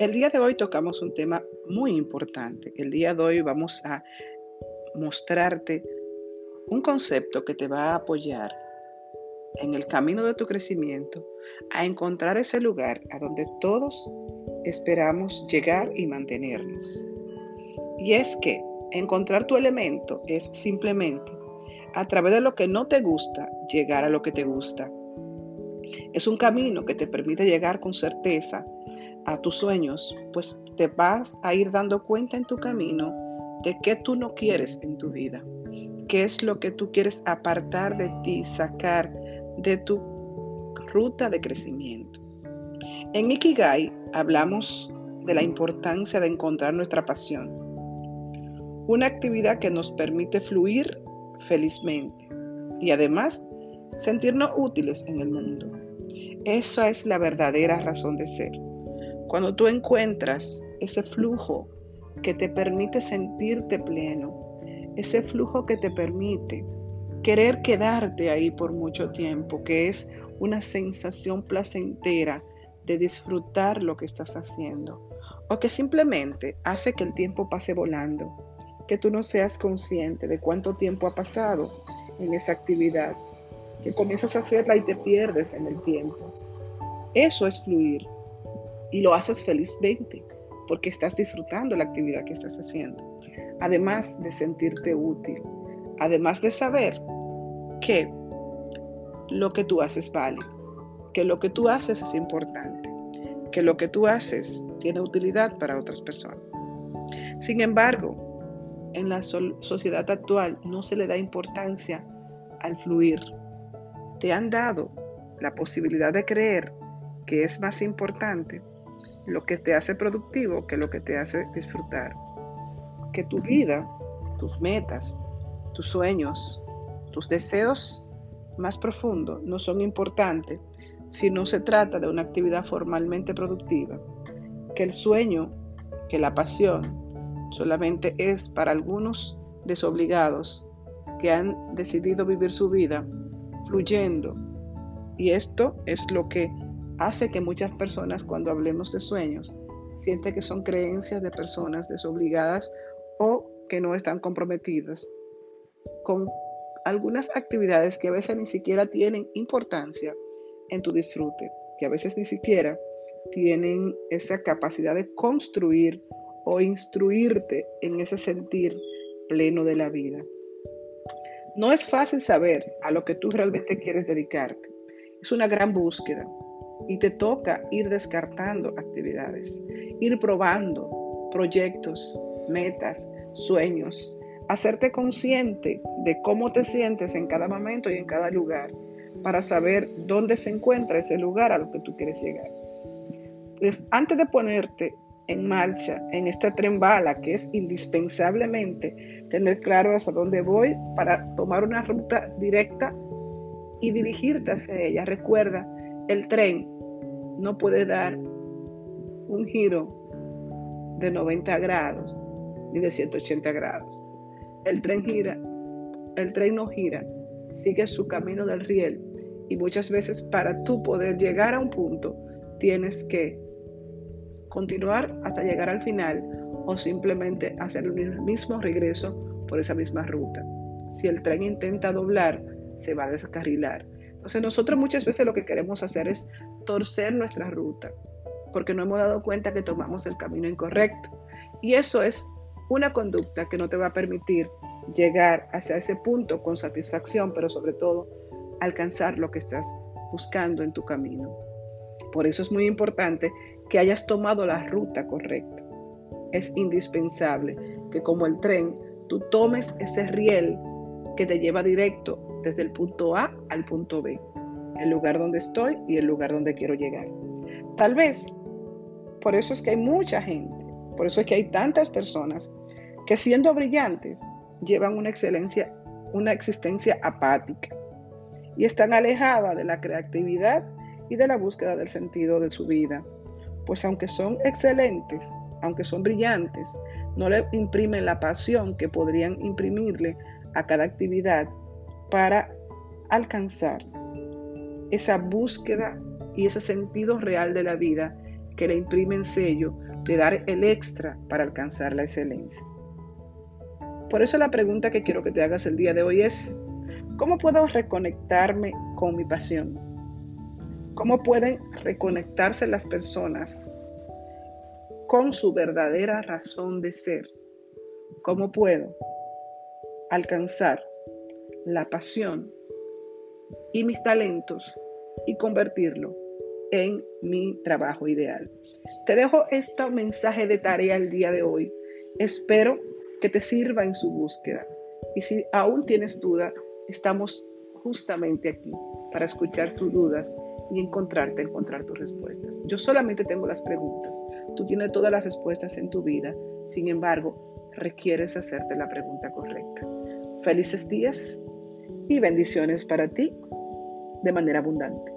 El día de hoy tocamos un tema muy importante. El día de hoy vamos a mostrarte un concepto que te va a apoyar en el camino de tu crecimiento a encontrar ese lugar a donde todos esperamos llegar y mantenernos. Y es que encontrar tu elemento es simplemente a través de lo que no te gusta llegar a lo que te gusta. Es un camino que te permite llegar con certeza a tus sueños, pues te vas a ir dando cuenta en tu camino de qué tú no quieres en tu vida, qué es lo que tú quieres apartar de ti, sacar de tu ruta de crecimiento. En Ikigai hablamos de la importancia de encontrar nuestra pasión, una actividad que nos permite fluir felizmente y además sentirnos útiles en el mundo. Esa es la verdadera razón de ser. Cuando tú encuentras ese flujo que te permite sentirte pleno, ese flujo que te permite querer quedarte ahí por mucho tiempo, que es una sensación placentera de disfrutar lo que estás haciendo, o que simplemente hace que el tiempo pase volando, que tú no seas consciente de cuánto tiempo ha pasado en esa actividad, que comienzas a hacerla y te pierdes en el tiempo. Eso es fluir, y lo haces felizmente porque estás disfrutando la actividad que estás haciendo. Además de sentirte útil, además de saber que lo que tú haces vale, que lo que tú haces es importante, que lo que tú haces tiene utilidad para otras personas. Sin embargo, en la sociedad actual no se le da importancia al fluir. Te han dado la posibilidad de creer que es más importante lo que te hace productivo que lo que te hace disfrutar. Que tu vida, tus metas, tus sueños, tus deseos más profundos no son importantes si no se trata de una actividad formalmente productiva. Que el sueño, que la pasión, solamente es para algunos desobligados que han decidido vivir su vida fluyendo. Y esto es lo que hace que muchas personas cuando hablemos de sueños sienten que son creencias de personas desobligadas o que no están comprometidas con algunas actividades que a veces ni siquiera tienen importancia en tu disfrute, que a veces ni siquiera tienen esa capacidad de construir o instruirte en ese sentir pleno de la vida. No es fácil saber a lo que tú realmente quieres dedicarte. Es una gran búsqueda y te toca ir descartando actividades, ir probando proyectos, metas, sueños, hacerte consciente de cómo te sientes en cada momento y en cada lugar para saber dónde se encuentra ese lugar a lo que tú quieres llegar. Pues antes de ponerte en marcha en esta tren bala que es indispensablemente tener claro hacia dónde voy para tomar una ruta directa y dirigirte hacia ella. Recuerda el tren no puede dar un giro de 90 grados ni de 180 grados. El tren gira, el tren no gira, sigue su camino del riel y muchas veces para tú poder llegar a un punto tienes que continuar hasta llegar al final o simplemente hacer el mismo regreso por esa misma ruta. Si el tren intenta doblar, se va a descarrilar. Entonces nosotros muchas veces lo que queremos hacer es torcer nuestra ruta, porque no hemos dado cuenta que tomamos el camino incorrecto. Y eso es una conducta que no te va a permitir llegar hacia ese punto con satisfacción, pero sobre todo alcanzar lo que estás buscando en tu camino. Por eso es muy importante que hayas tomado la ruta correcta. Es indispensable que como el tren, tú tomes ese riel que te lleva directo desde el punto A al punto B, el lugar donde estoy y el lugar donde quiero llegar. Tal vez, por eso es que hay mucha gente, por eso es que hay tantas personas que siendo brillantes llevan una excelencia, una existencia apática y están alejadas de la creatividad y de la búsqueda del sentido de su vida. Pues aunque son excelentes, aunque son brillantes, no le imprimen la pasión que podrían imprimirle a cada actividad para alcanzar esa búsqueda y ese sentido real de la vida que le imprimen sello de dar el extra para alcanzar la excelencia. Por eso la pregunta que quiero que te hagas el día de hoy es, ¿cómo puedo reconectarme con mi pasión? ¿Cómo pueden reconectarse las personas con su verdadera razón de ser? ¿Cómo puedo alcanzar la pasión y mis talentos y convertirlo en mi trabajo ideal. Te dejo este mensaje de tarea el día de hoy. Espero que te sirva en su búsqueda. Y si aún tienes dudas, estamos justamente aquí para escuchar tus dudas y encontrarte, encontrar tus respuestas. Yo solamente tengo las preguntas. Tú tienes todas las respuestas en tu vida. Sin embargo, requieres hacerte la pregunta correcta. Felices días y bendiciones para ti de manera abundante.